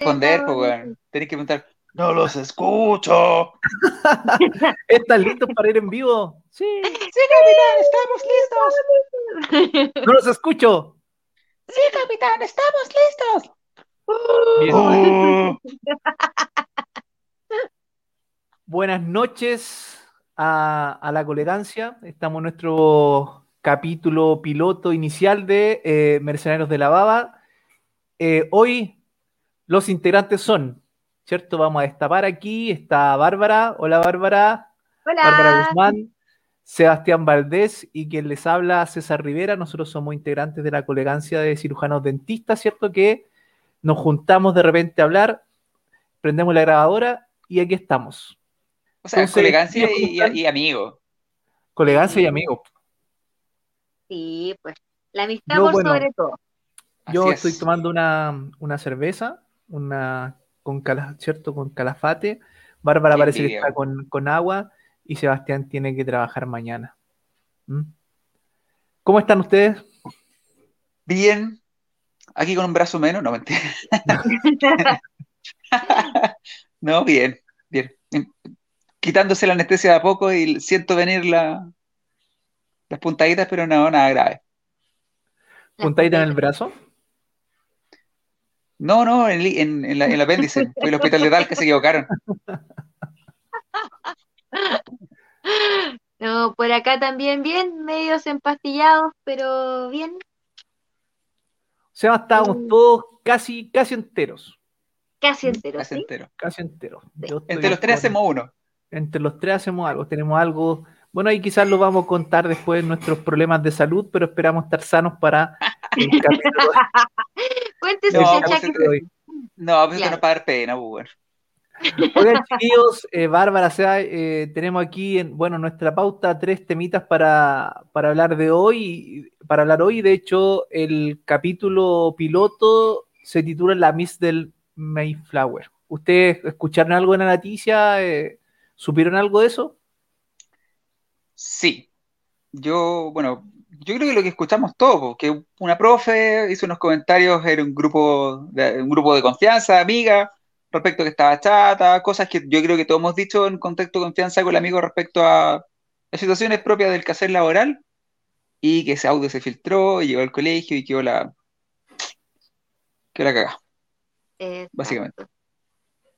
responder, pues, weón. Tenés que preguntar, no los escucho. ¿Están listos para ir en vivo? Sí. Sí, capitán, estamos listos. No los escucho. Sí, capitán, estamos listos. Oh. Buenas noches a, a la colegancia. Estamos en nuestro capítulo piloto inicial de eh, Mercenarios de la Baba. Eh, hoy los integrantes son, ¿cierto? Vamos a destapar aquí. Está Bárbara. Hola Bárbara. Bárbara Hola. Guzmán. Sebastián Valdés y quien les habla, César Rivera. Nosotros somos integrantes de la colegancia de cirujanos dentistas, ¿cierto? Que nos juntamos de repente a hablar, prendemos la grabadora y aquí estamos. O sea, Entonces, colegancia ¿cómo y, amigo. Colegancia y amigos. Sí, pues. La amistad por bueno, sobre todo. Yo Así estoy es. tomando una, una cerveza, una con cala- ¿cierto? Con calafate. Bárbara Qué parece que está con, con agua y Sebastián tiene que trabajar mañana. ¿Mm? ¿Cómo están ustedes? Bien. Aquí con un brazo menos, no mentira. No, bien, bien. Quitándose la anestesia de a poco y siento venir la, las puntaditas, pero no, nada grave. ¿Puntadita en el brazo? No, no, en, en- en la- en el apéndice. Fue el hospital de tal que se equivocaron. No, por acá también bien, medios empastillados, pero bien. Seba, estábamos Mm. todos casi, casi enteros. Casi entero, Casi ¿sí? entero. Casi enteros. Yo estoy Entre los tres con- hacemos uno. Entre los tres hacemos algo, tenemos algo. Bueno, ahí quizás lo vamos a contar después nuestros problemas de salud, pero esperamos estar sanos para el capítulo, Cuéntese, No, pues, que-. No, pues Claro. no para dar pena, bueno. Oigan, chiquillos, eh, Bárbara, Seba, eh, tenemos aquí, en, bueno, nuestra pauta tres temitas para, para hablar de hoy. Para hablar hoy, de hecho, el capítulo piloto se titula La Miss del Mayflower. ¿Ustedes escucharon algo en la noticia? Eh, ¿Supieron algo de eso? Sí. Yo, bueno, yo creo que lo que escuchamos todos, que una profe hizo unos comentarios en un grupo de, un grupo de confianza, amiga, respecto a que estaba chata, cosas que yo creo que todos hemos dicho en contexto de confianza con el amigo respecto a las situaciones propias del quehacer laboral, y que ese audio se filtró y llegó al colegio y quedó la, quedó la cagada. Básicamente.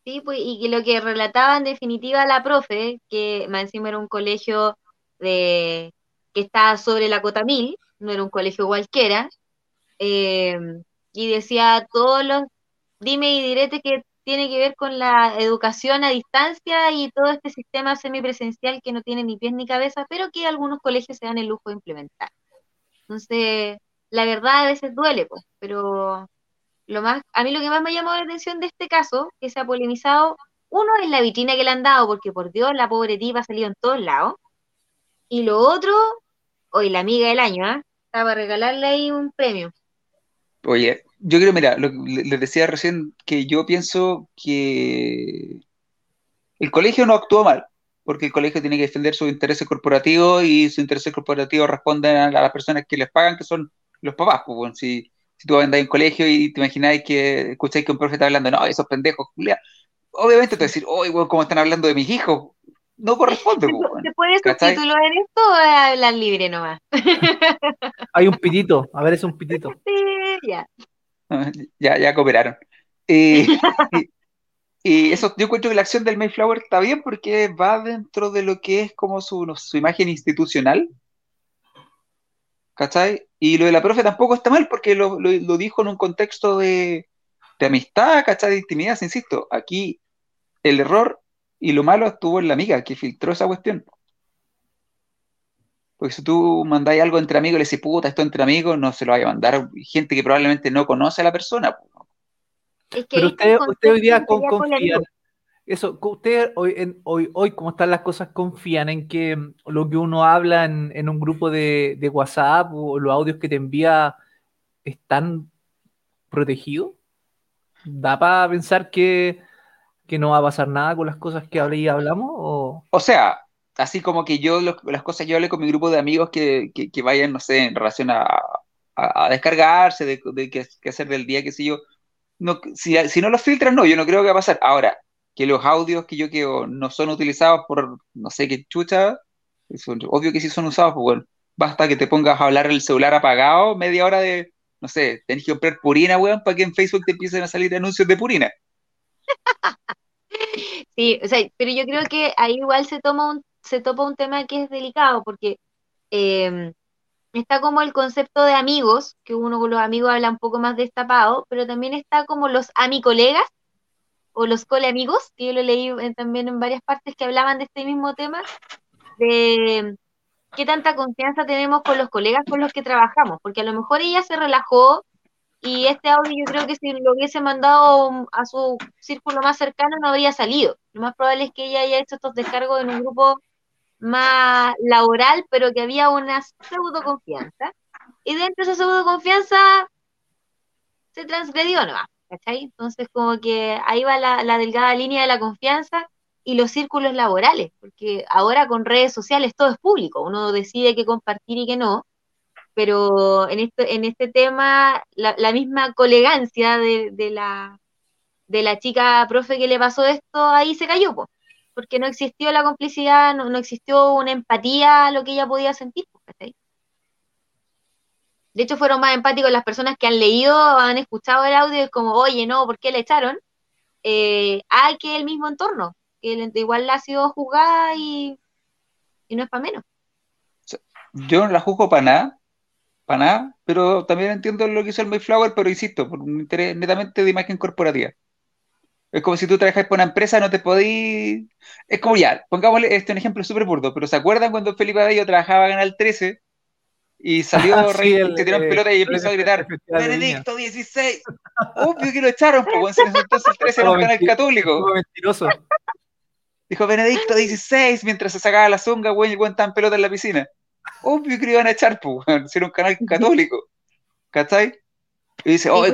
Sí, pues, y que lo que relataba en definitiva la profe, que más encima era un colegio de que estaba sobre la cota mil, no era un colegio cualquiera, eh, y decía todos los dime y direte que tiene que ver con la educación a distancia y todo este sistema semipresencial que no tiene ni pies ni cabeza, pero que algunos colegios se dan el lujo de implementar. Entonces, la verdad a veces duele, pues, pero lo más, a mí lo que más me ha llamado la atención de este caso, que se ha polemizado, uno es la vitrina que le han dado, porque por Dios, la pobre tipa ha salido en todos lados. Y lo otro, hoy la amiga del año, ¿ah? Estaba para regalarle ahí un premio. Oye, yo creo, mira, les decía recién que yo pienso que el colegio no actuó mal, porque el colegio tiene que defender sus intereses corporativos y sus intereses corporativos responden a, las personas que les pagan, que son los papás. Pues, bueno, si, si tú andas en colegio y te imagináis que escucháis que un profe está hablando, no, esos pendejos, culiao", obviamente te vas a decir, oye, ¿cómo están hablando de mis hijos? No corresponde, ¿Se, pues, bueno. se puede ¿Cachai? subtitular en esto o es hablar libre nomás? Hay un pitito, a ver, es un pitito. Sí, ya. Ya, ya cooperaron. Eh, y, y eso, yo encuentro que la acción del Mayflower está bien porque va dentro de lo que es como su, no, su imagen institucional. ¿Cachai? Y lo de la profe tampoco está mal porque lo, lo- lo dijo en un contexto de, de amistad, ¿cachai? De intimidad, insisto. Aquí el error y lo malo estuvo en la amiga que filtró esa cuestión. Porque si tú mandáis algo entre amigos y le decís, puta, esto entre amigos, no se lo vaya a mandar gente que probablemente no conoce a la persona. Es que Pero usted, usted hoy día con, polémico. eso, usted hoy, en, hoy, hoy, como están las cosas, confían en que mm, lo que uno habla en, en un grupo de, de WhatsApp o los audios que te envía están protegidos. ¿Da para pensar que, que no va a pasar nada con las cosas que hablé y hablamos? O... O sea, así como que yo las cosas yo hablé con mi grupo de amigos que, que, que vayan, no sé, en relación a, a- descargarse, de, de qué, hacer del día, qué sé yo. no, si, si no los filtras, no, yo no creo que va a pasar. Ahora, que los audios que yo quiero no son utilizados por no sé qué chucha, obvio que sí son usados, pues bueno, basta que te pongas a hablar el celular apagado media hora de, no sé, tenés que comprar purina, weón, para que en Facebook te empiecen a salir anuncios de purina. Sí, o sea, pero yo creo que ahí igual se toma un, se topa un tema que es delicado, porque em, está como el concepto de amigos, que uno con los amigos habla un poco más destapado, pero también está como los amicolegas o los cole amigos, que yo lo leí también en varias partes que hablaban de este mismo tema, de qué tanta confianza tenemos con los colegas con los que trabajamos, porque a lo mejor ella se relajó y este audio yo creo que si lo hubiese mandado a su círculo más cercano no habría salido. Lo más probable es que ella haya hecho estos descargos en un grupo más laboral, pero que había una pseudo confianza. Y dentro de esa pseudo confianza se transgredió nomás, ¿cachai? Entonces como que ahí va la, la delgada línea de la confianza y los círculos laborales, porque ahora con redes sociales todo es público, uno decide qué compartir y qué no, pero en este, en este tema la, misma colegancia de, la, de la chica profe que le pasó esto, ahí se cayó, porque no existió la complicidad, no, existió una empatía a lo que ella podía sentir. De hecho, fueron más empáticos las personas que han leído, han escuchado el audio, es como, oye, no, ¿por qué le echaron? Eh, que el mismo entorno, que igual la ha sido juzgada y, y no es para menos. Yo no la juzgo para nada, para nada, pero también entiendo lo que hizo el Mayflower, pero insisto, por un interés netamente de imagen corporativa. Es como si tú trabajas por una empresa, no te podís. Es como ya, pongámosle este un ejemplo súper burdo, pero ¿se acuerdan cuando Felipe Abello trabajaba en el 13 y salió ah, Rey, se tiró en pelota y empezó a gritar: Benedicto 16! Obvio que lo echaron, pues entonces el 13 era un canal católico. mentiroso. Dijo Benedicto 16 mientras se sacaba la zunga, güey, y el pelota en la piscina. Obvio que iban a echar, pues, si era un canal católico. ¿Cachai? Y dice, oh,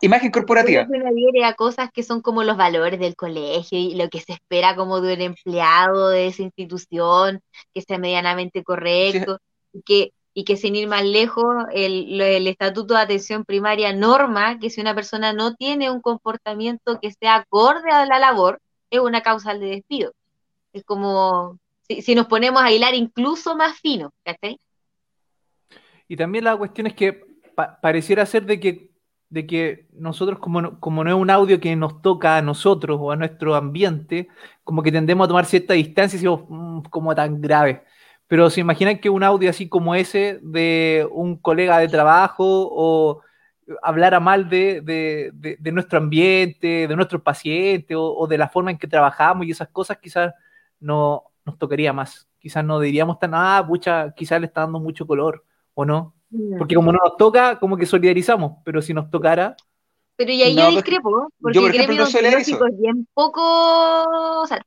imagen corporativa. Adhiere a cosas que son como los valores del colegio y lo que se espera como de un empleado de esa institución, que sea medianamente correcto, y, que, y que sin ir más lejos, el, el Estatuto de Atención Primaria norma que si una persona no tiene un comportamiento que sea acorde a la labor, es una causal de despido. Es como si, nos ponemos a hilar incluso más fino, ¿cachai? Y también la cuestión es que pareciera ser de que, de que nosotros, como no, como no es un audio que nos toca a nosotros o a nuestro ambiente, como que tendemos a tomar cierta distancia y decimos, mm, como tan grave. Pero se imaginan que un audio así como ese de un colega de trabajo o hablara mal de, de, nuestro ambiente, de nuestros pacientes o, o, de la forma en que trabajamos y esas cosas quizás no, nos tocaría más. Quizás no diríamos tan, ah, pucha, quizás le está dando mucho color, ¿o no? Porque como no nos toca, como que solidarizamos, pero si nos tocara... Pero y ahí yo discrepo, porque yo, por ejemplo, no es bien poco... O sea,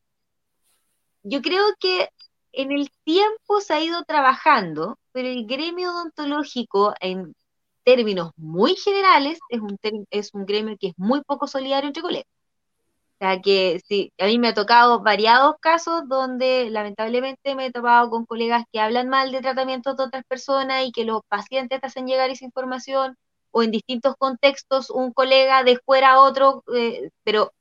yo creo que en el tiempo se ha ido trabajando, pero el gremio odontológico en términos muy generales es un, es un gremio que es muy poco solidario entre colegas. O sea que sí, a mí me ha tocado variados casos donde lamentablemente me he topado con colegas que hablan mal de tratamientos de otras personas y que los pacientes te hacen llegar esa información o en distintos contextos un colega de fuera a otro, eh, pero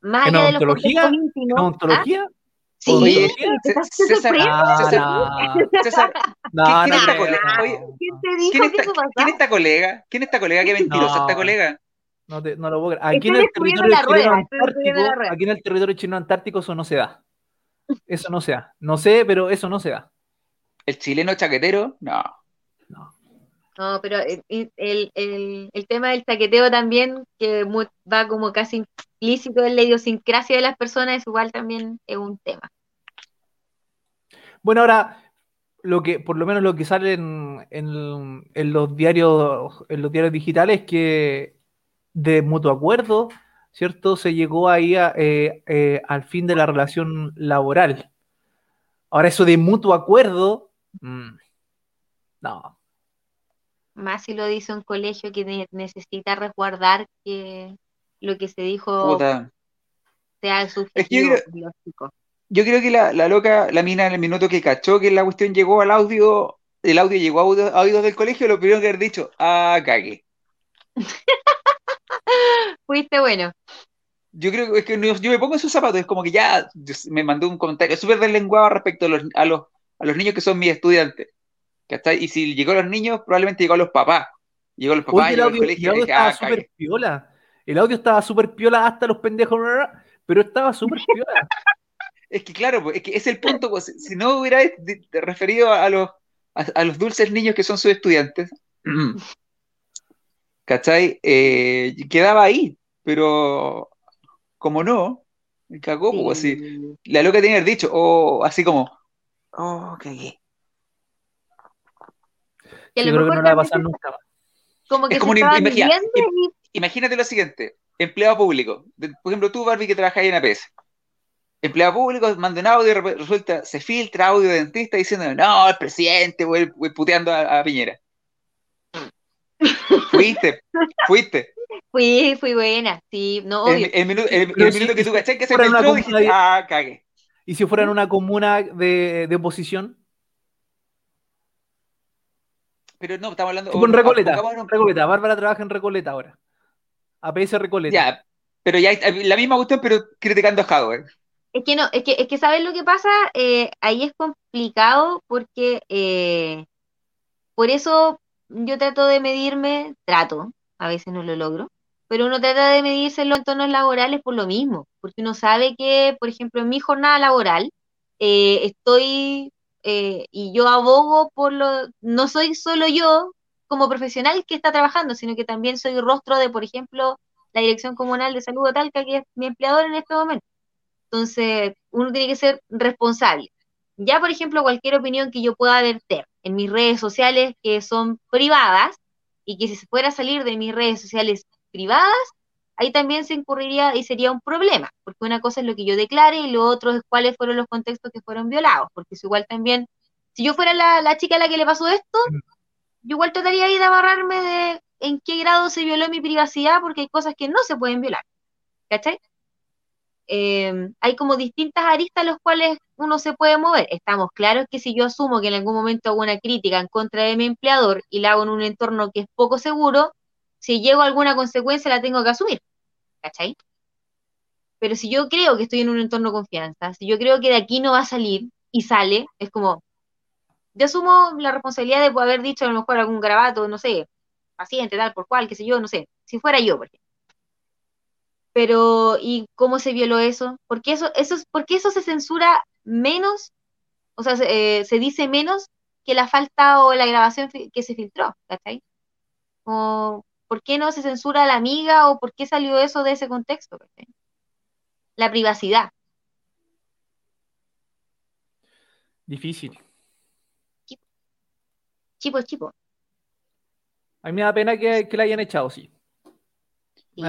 más allá de los contextos íntimos. ¿En ontología? ¿ah? Sí, César, César, ¿quién, es esta colega? ¿Quién te dijo ¿quién, está, ¿Quién es esta colega? ¿Quién es esta colega? ¿Qué mentirosa esta colega? No, te, no lo puedo creer. Aquí en, el territorio chileno antártico, aquí en el territorio chino antártico eso no se da. Eso no se da. No sé, pero eso no se da. ¿El chileno chaquetero? No. No. No, pero el, el, el, tema del chaqueteo también, que va como casi implícito en la idiosincrasia de las personas, igual también es un tema. Bueno, ahora, lo que, por lo menos lo que sale en, en, en los diarios, en los diarios digitales, que de mutuo acuerdo, ¿cierto? Se llegó ahí eh, eh, al fin de la relación laboral. Ahora, eso de mutuo acuerdo, mm, no. Más si lo dice un colegio que necesita resguardar que lo que se dijo sea subjetivo yo, creo que la, loca, la mina en el minuto que cachó que la cuestión llegó al audio, el audio llegó a, oídos del colegio, lo primero que haber dicho, ah, cague. Fuiste bueno. Yo creo que, es que yo me pongo en sus zapatos, es como que ya me mandó un comentario súper deslenguado respecto a los, a, los, a los niños que son mis estudiantes. ¿cachai? Y si llegó a los niños, probablemente llegó a los papás. Llegó a los papás, Oye, el llegó al audio, el colegio. y audio dije, estaba ah, súper piola. El audio estaba súper piola hasta los pendejos, pero estaba súper piola. Es que claro, pues, es que es el punto, pues, si- no hubiera de- referido a los, a, a los dulces niños que son sus estudiantes, ¿cachai? Eh, quedaba ahí, pero como no, me cagó, pues así. Sí. La loca tenía que haber dicho, o así como, oh, cagué. A lo creo que no la va a pasar nunca como que Es como se una imagina- y Imagínate lo siguiente, empleado público, de- por ejemplo tú Barbie que trabajas ahí en APS, empleado público, manda un audio y re- resulta, se filtra audio de dentista diciendo, no, el presidente, güey, güey, puteando a, a Piñera. Fuiste, fuiste. fui, fui buena. Sí, no, obvio. El, el minu- el- Pero el si- minuto que tú cachai que se filtró, dijiste, de- ah, cagué. ¿Y si fuera en una comuna de, de oposición? Pero no, estamos hablando... Tipo en o- Recoleta. pongámonos- Recoleta. Bárbara trabaja en Recoleta ahora. APS Recoleta. Ya, pero ya hay- la misma cuestión, pero criticando a Jado, ¿eh? Es que no, es que, es que ¿sabes lo que pasa? Eh, ahí es complicado porque eh, por eso yo trato de medirme, trato, a veces no lo logro, pero uno trata de medirse en los entornos laborales por lo mismo, porque uno sabe que, por ejemplo, en mi jornada laboral eh, estoy eh, y yo abogo por lo, no soy solo yo como profesional que está trabajando, sino que también soy rostro de, por ejemplo, la Dirección Comunal de Salud de Talca, que es mi empleador en este momento. Entonces, uno tiene que ser responsable. Ya, por ejemplo, cualquier opinión que yo pueda verter en mis redes sociales que son privadas y que si se fuera a salir de mis redes sociales privadas, ahí también se incurriría y sería un problema, porque una cosa es lo que yo declare y lo otro es cuáles fueron los contextos que fueron violados, porque es igual también, si yo fuera la, la chica a la que le pasó esto, yo igual trataría ahí de amarrarme de en qué grado se violó mi privacidad, porque hay cosas que no se pueden violar, ¿cachai? Eh, hay como distintas aristas a los cuales uno se puede mover. Estamos claros que si yo asumo que en algún momento hago una crítica en contra de mi empleador y la hago en un entorno que es poco seguro, si llego a alguna consecuencia la tengo que asumir. ¿Cachai? Pero si yo creo que estoy en un entorno de confianza, si yo creo que de aquí no va a salir y sale, es como, yo asumo la responsabilidad de haber dicho a lo mejor algún grabato, no sé, paciente, tal, por cual, qué sé yo, no sé, si fuera yo, por ejemplo. Pero, ¿y cómo se violó eso? ¿Por qué eso, eso, es- por qué eso se censura menos? O sea, se, eh, se dice menos que la falta o la grabación que se filtró, ¿cachai? O, ¿por qué no se censura a la amiga o por qué salió eso de ese contexto? ¿cachai? La privacidad. Difícil. Chipo, chipo. A mí me da pena que, que la hayan echado, sí. Y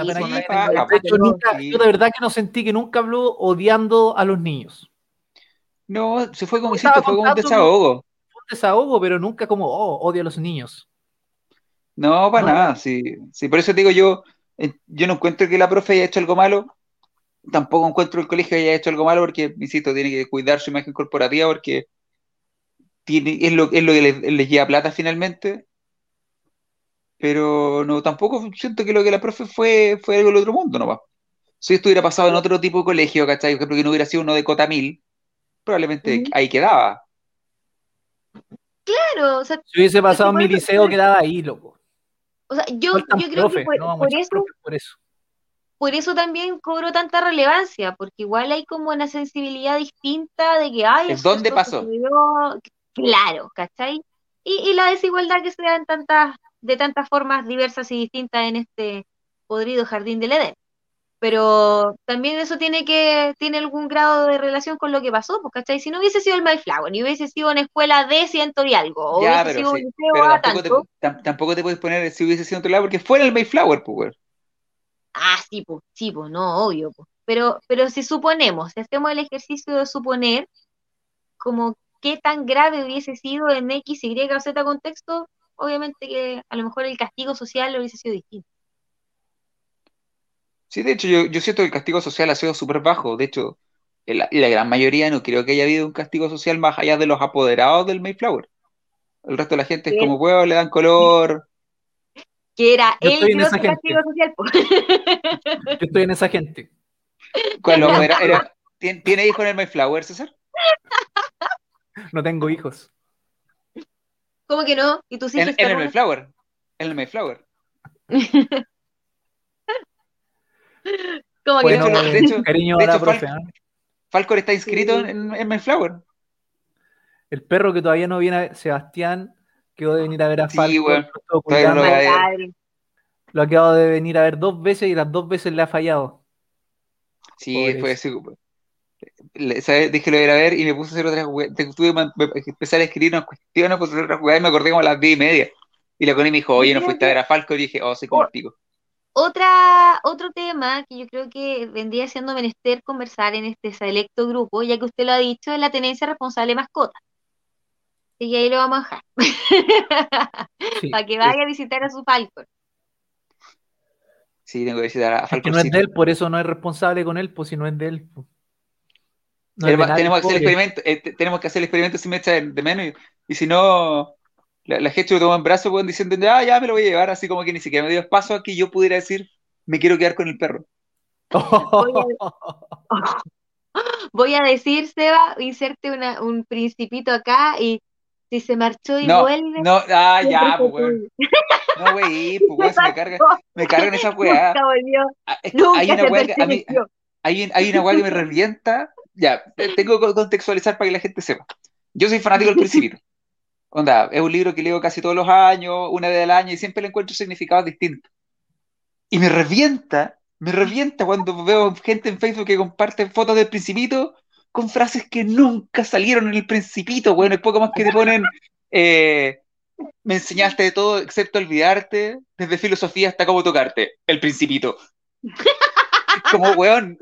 nunca- yo de verdad que no sentí que nunca habló odiando a los niños. No, se fue como, fue como un desahogo. Fue un desahogo, pero nunca como, oh, odio a los niños. No, para No. nada, sí, sí, por eso te digo yo, yo no encuentro que la profe haya hecho algo malo, tampoco encuentro que el colegio haya hecho algo malo porque, insisto, tiene que cuidar su imagen corporativa porque tiene, es lo, es lo que les, les lleva plata finalmente, pero no, tampoco siento que lo que la profe fue, fue algo del otro mundo, no Si esto hubiera pasado en otro tipo de colegio, ¿cachai? Por ejemplo, que no hubiera sido uno de Cotamil, probablemente Ujú. ahí quedaba. Claro, o sea, Si hubiese pasado en mi liceo, quedaba ahí, loco. o sea, yo, yo creo que por, no por eso por eso. por eso también cobró tanta relevancia, porque igual hay como una sensibilidad distinta de que, ay, ¿En eso- dónde pasó? sucedió. Claro, ¿cachai? Y, y la desigualdad que se da en tantas, de tantas formas diversas y distintas en este podrido jardín del Edén. Pero también eso tiene que, tiene algún grado de relación con lo que pasó, pues, ¿cachai? Si no hubiese sido el Mayflower, ni hubiese sido una escuela de ciento y algo, o Ya, hubiese pero sido un sí, pero a tampoco te, tanto, tam- tampoco te puedes poner si hubiese sido otro lado porque fuera el Mayflower, pues. Ah, sí, pues, sí, pues, no, obvio, pues. Pero, pero si suponemos, si hacemos el ejercicio de suponer como qué tan grave hubiese sido en X, Y o Z contexto, obviamente que a lo mejor el castigo social hubiese sido distinto. Sí, de hecho, yo, yo siento que el castigo social ha sido súper bajo. De hecho, la, la gran mayoría no creo que haya habido un castigo social más allá de los apoderados del Mayflower. El resto de la gente es como huevo, le dan color. Que era Yo el esa gente. castigo social. Yo estoy en esa gente. ¿Cuál? Era- era- ¿Tien- ¿Tiene hijo en el Mayflower, César? No tengo hijos. ¿Cómo que no? ¿Y tus En, hijos? en el? Mayflower. En el Mayflower. ¿Cómo que Bueno, no? de hecho- cariño de a la hecho, profe. ¿eh? Falcor está inscrito Sí. en, en Mayflower. El perro que todavía no viene, a- Sebastián, quedó de venir a ver a Sí, Falco. weón. lo estuvo Todavía no lo a. Lo ha quedado de venir a ver dos veces y las dos veces le ha fallado. Sí, Pobrecito. fue ¿sabes? Dije lo de ir a ver y me puse a hacer otras. Te- Tuve que empezar a escribir unas cuestiones, puse a hacer otras weas y me acordé como a las 10 y media. Y la Connie me dijo, oye, ¿no fuiste a ver a Falco? Y dije, oh, soy como el pico. Otra, otro tema que yo creo que vendría siendo menester conversar en este selecto grupo, ya que usted lo ha dicho, es la tenencia responsable de mascota. Así que ahí lo vamos a dejar. Sí. Para que vaya a visitar a su Falcon. Sí, tengo que visitar a Es que no es de él, por eso no es responsable con él, pues si no es de él. pues. No de tenemos, que hacer el experimento, eh, te- tenemos que hacer el experimento si me echa de, de menos y, y si no, la, la gente lo toma en brazos weón, diciendo, ya, ya me lo voy a llevar, así como que ni siquiera me dio espacio a que yo pudiera decir, me quiero quedar con el perro. Voy a decir, Seba, inserte una, un principito acá y si se marchó y No, vuelve. no, ah, ya, pues, weón. No, güey, pues, weón, se me carga, me cargan esas weas. Nunca volvió, Ah, es que nunca hay una se wea que a mí, perteneció. hay, hay una wea que me revienta. Ya, te- tengo que contextualizar para que la gente sepa. Yo soy fanático del Principito. Onda, es un libro que leo casi todos los años, una vez al año, y siempre le encuentro significados distintos. Y me revienta, me revienta cuando veo gente en Facebook que comparte fotos del Principito con frases que nunca salieron en el Principito, bueno, es poco más que te ponen, eh, me enseñaste de todo excepto olvidarte, desde filosofía hasta cómo tocarte, el Principito. Como, weón,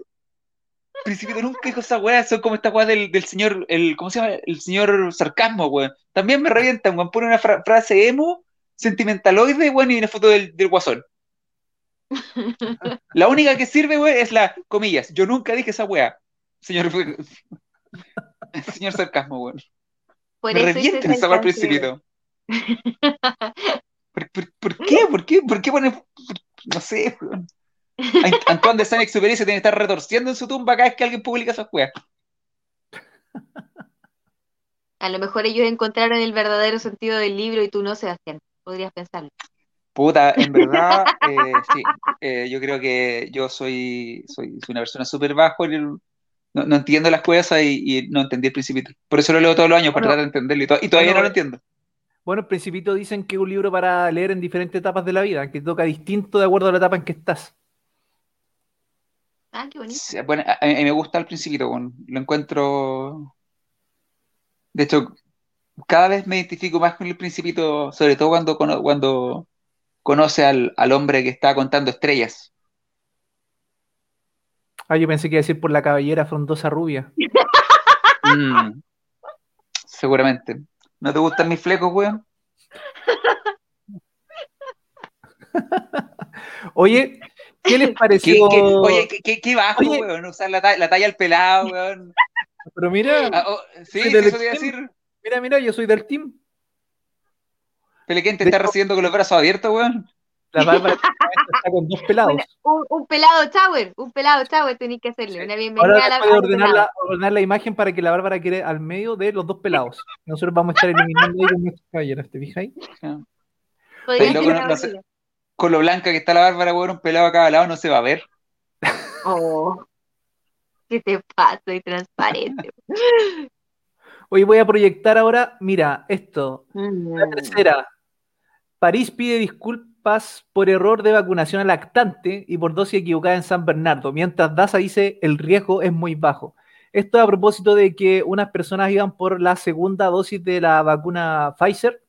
Principito nunca dijo esa weá, son como esta weá del, del señor, el, ¿cómo se llama? El señor sarcasmo, weón. También me revientan, weón, pone una fra- frase emo, sentimentaloide, weón, y una foto del, del guasón. La única que sirve, weón, es la, comillas, yo nunca dije esa weá, señor, señor sarcasmo, weón. Por Me revientan esa weá. Principito. ¿Por, por, por qué? ¿Por qué? ¿Por qué pone, no sé, weón? Ant- Antoine de Saint-Exupéry se tiene que estar retorciendo en su tumba cada vez que alguien publica esas weas. A lo mejor ellos encontraron el verdadero sentido del libro y tú no, Sebastián. Podrías pensarlo. Puta, en verdad, eh, sí, eh, yo creo que yo soy, soy, soy una persona súper bajo, no, no entiendo las cosas y, y no entendí el principito. Por eso lo leo todos los años, para Bueno, tratar de entenderlo y, to- y todavía bueno, no lo entiendo. Bueno, el Principito dicen que es un libro para leer en diferentes etapas de la vida, que toca distinto de acuerdo a la etapa en que estás. Ah, qué bonito. Bueno, a, mí me gusta el principito, bueno, lo encuentro... De hecho, cada vez me identifico más con el principito, sobre todo cuando, cuando conoce al, al hombre que está contando estrellas. Ah, yo pensé que iba a decir por la cabellera frondosa rubia. Mm, seguramente. ¿No te gustan mis flecos, weón? Oye, ¿qué les ¿Qué- pareció? qué- oye, qué, qué- qué bajo, Oye. weón, usar la, ta- la talla al pelado, weón. Pero mira, Ah, oh, sí, eso te iba a decir. mira, mira, yo soy del team. Pelequén te De está hecho- recibiendo con los brazos abiertos, weón. La Bárbara está con dos pelados. Una- un, un pelado tower, un pelado tower tenéis que hacerle. Una bienvenida Ahora a la puede al ordenar pelado. la, ordenar la imagen para que la Bárbara quede al medio de los dos pelados. Nosotros vamos a estar eliminando ahí con nuestros caballeros, ¿te fijas ahí? Podría loco, ser no- una no sé. Con lo blanca que está la bárbara, weón, un pelado a cada lado no se va a ver. Oh, ¿qué te pasa? Y transparente. Hoy voy a proyectar ahora, mira, esto. La Mm. tercera. París pide disculpas por error de vacunación a lactante y por dosis equivocada en San Bernardo, mientras DASA dice el riesgo es muy bajo. Esto a propósito de que unas personas iban por la segunda dosis de la vacuna Pfizer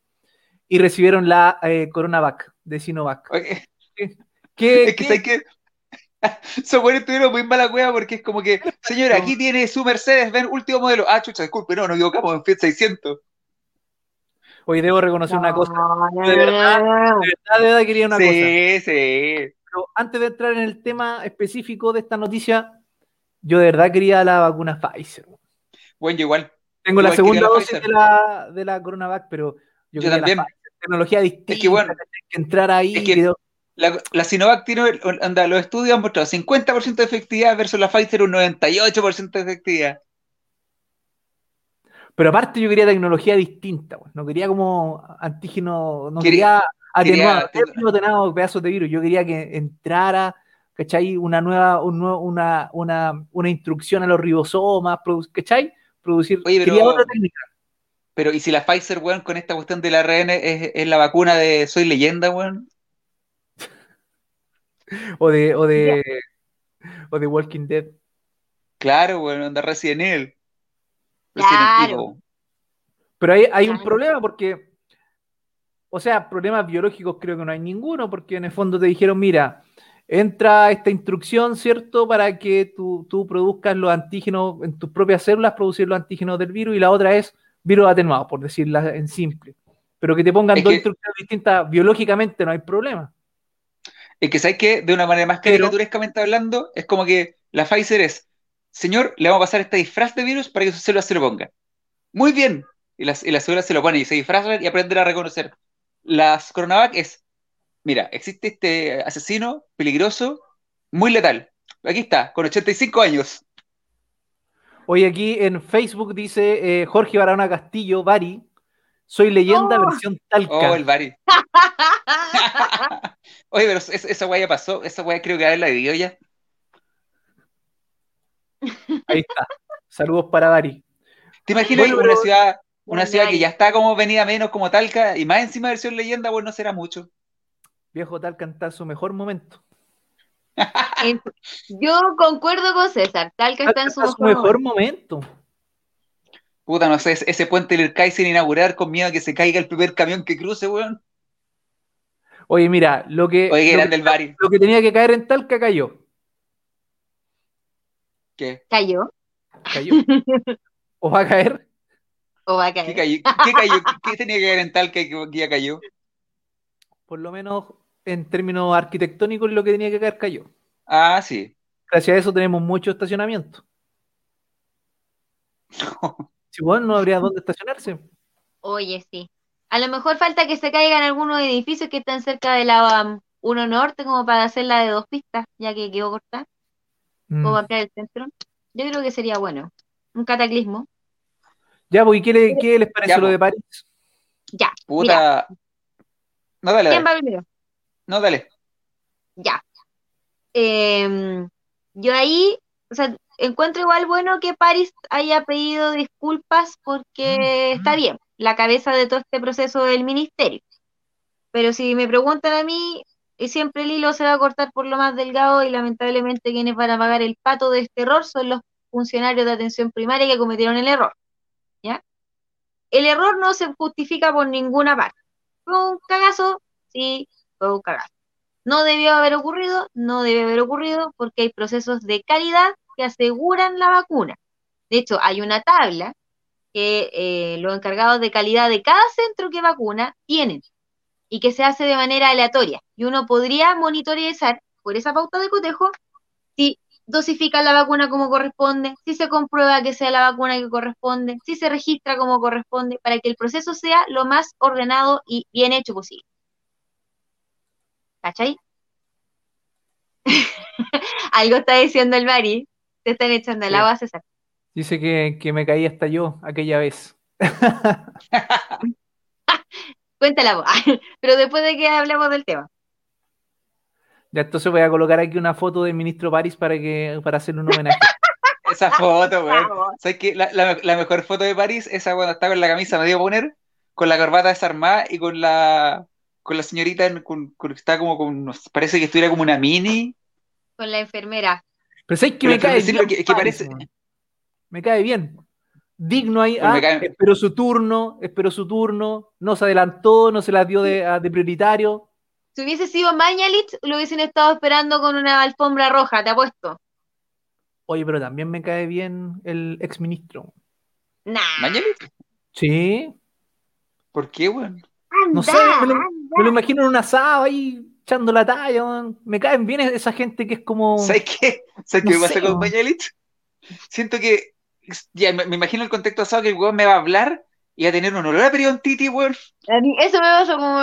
y recibieron la eh, CoronaVac de Sinovac. Oye, ¿Qué, es que qué- sé que esos tuvieron muy mala cueva porque es como que, señora, aquí tiene su Mercedes, ven, último modelo. Ah, chucha, disculpe, no, nos equivocamos en Fiat 600. Hoy debo reconocer una cosa. De verdad. De verdad, de verdad quería una cosa. sí, sí. Pero antes de entrar en el tema específico de esta noticia, yo de verdad quería la vacuna Pfizer. Bueno, yo igual. Tengo la segunda la dosis de la, de la CoronaVac, pero yo, Yo quería la también. Pfizer, tecnología distinta, Es que, bueno, que entrar ahí. es que- quedó- La, la Sinovac tiene, anda, los estudios han mostrado 50% de efectividad versus la Pfizer un 98% de efectividad. Pero aparte yo quería tecnología distinta, weón. no quería como antígeno, no Quería- quería atenuado, pedazos de virus, yo quería que entrara, ¿cachai? Una nueva, un nuevo- una, una, una instrucción a los ribosomas, ¿cachai? Producir, Oye, pero- quería otra técnica. Pero, ¿y si la Pfizer, weón, con esta cuestión del ARN es, es la vacuna de Soy Leyenda, weón? O de, o de, o de Walking Dead. Claro, weón, anda Resident Evil. Claro. Resident Evil. Pero hay, hay un Claro. problema porque, o sea, problemas biológicos creo que no hay ninguno, porque en el fondo te dijeron, mira, entra esta instrucción, ¿cierto? Para que tú, tú produzcas los antígenos en tus propias células, producir los antígenos del virus, y la otra es virus atenuado, por decirla en simple. Pero que te pongan Es dos que- instrucciones distintas, biológicamente no hay problema. Es que sabes que de una manera más caricaturescamente hablando, es como que la Pfizer es, señor, le vamos a pasar este disfraz de virus para que sus células se lo pongan. Muy bien. Y las, y las células se lo ponen y se disfrazan y aprenden a reconocer. Las Coronavac es, mira, existe este asesino peligroso, muy letal. Aquí está, con 85 años. Hoy aquí en Facebook dice eh, Jorge Barahona Castillo, Bari, soy leyenda Oh. versión Talca. Oh, el Bari. Oye, pero es- esa weá ya pasó, esa weá creo que haberla vivido ya. Ahí está. Saludos para Bari. ¿Te imaginas Bueno, una ciudad, una ciudad que ya está como venida menos como Talca y más encima versión leyenda, pues no será mucho. Viejo Talca está en su mejor momento. Yo concuerdo con César, Talca está en su Está mejor, momento. momento. Puta, no sé, ese- ese puente del Ircay sin inaugurar con miedo a que se caiga el primer camión que cruce, weón. Oye, mira, lo que, Oye, lo, que lo tenía que caer en Talca cayó. ¿Qué? ¿Cayó? Cayó. ¿O va a caer? ¿O va a ¿Qué caer? cayó? ¿Qué, cayó? ¿Qué- qué tenía que ver en Talca que, que ya cayó? Por lo menos en términos arquitectónicos lo que tenía que caer cayó. Ah, sí. Gracias a eso tenemos mucho estacionamiento. Si bueno, no habría dónde estacionarse. Oye, sí. A lo mejor falta que se caigan algunos edificios que están cerca de la um, 1 Norte como para hacerla de dos pistas, ya que quedó cortada, Mm. o ampliar el centro. Yo creo que sería bueno. Un cataclismo. Ya, pues, ¿y qué, le- qué les parece Ya, lo pues. de París? Ya. Mira, Puta. No, dale, ¿quién va primero? No, dale. Ya. Em, yo ahí, o sea, encuentro igual bueno que París haya pedido disculpas porque está bien, la cabeza de todo este proceso del ministerio. Pero si me preguntan a mí, y siempre el hilo se va a cortar por lo más delgado y lamentablemente quienes van a pagar el pato de este error son los funcionarios de atención primaria que cometieron el error. ¿Ya? El error no se justifica por ninguna parte. Fue un cagazo, sí, No debió haber ocurrido, no debe haber ocurrido porque hay procesos de calidad que aseguran la vacuna. De hecho, hay una tabla que eh, los encargados de calidad de cada centro que vacuna tienen y que se hace de manera aleatoria. Y uno podría monitorizar por esa pauta de cotejo si dosifican la vacuna como corresponde, si se comprueba que sea la vacuna que corresponde, si se registra como corresponde, para que el proceso sea lo más ordenado y bien hecho posible. ¿Cachai? Algo está diciendo el Mari. Te están echando el Sí. agua, César. Dice que, que me caí hasta yo aquella vez. Cuéntala vos. Pero después de que hablemos del tema. Ya entonces voy a colocar aquí una foto del ministro París para que para hacerle un homenaje. Esa foto, weón. ¿Sabes qué? La, la- la mejor foto de París, esa cuando está con la camisa medio poner, con la corbata desarmada y con la con la señorita con, con- está como con sé, parece que estuviera como una mini. Con la enfermera. Pero ¿sabes que me cae bien? que- que París, parece- weón? Me cae bien. Digno ahí. Pues ah, cae- Esperó su turno, esperó su turno, no se adelantó, no se la dio de, a- de prioritario. Si hubiese sido Mañalich, lo hubiesen estado esperando con una alfombra roja, te apuesto. Oye, pero también me cae bien el exministro. Nah. ¿Mañalich? Sí, ¿Por qué, weón? no sé, me lo, me lo imagino en un asado ahí echando la talla. weón. Me caen bien esa gente que es como. ¿Sabes qué? ¿Sabes No qué me pasa con. Mañalich? Siento que ya me, me imagino el contexto asado que el weón me va a hablar y a tener un olor a periodontitis, weón. Eso me pasó como...